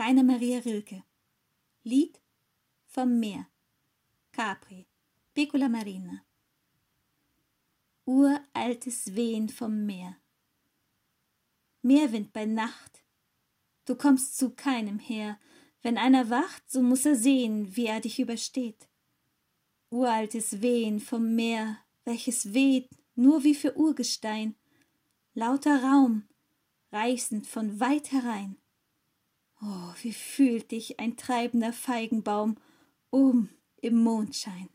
Rainer Maria Rilke. Lied vom Meer. Capri. Piccola Marina. Uraltes Wehen vom Meer. Meerwind bei Nacht. Du kommst zu keinem her. Wenn einer wacht, so muss er sehen, wie er dich übersteht. Uraltes Wehen vom Meer, welches weht nur wie für Urgestein. Lauter Raum, reißend von weit herein. Oh, wie fühlt dich ein treibender Feigenbaum um im Mondschein.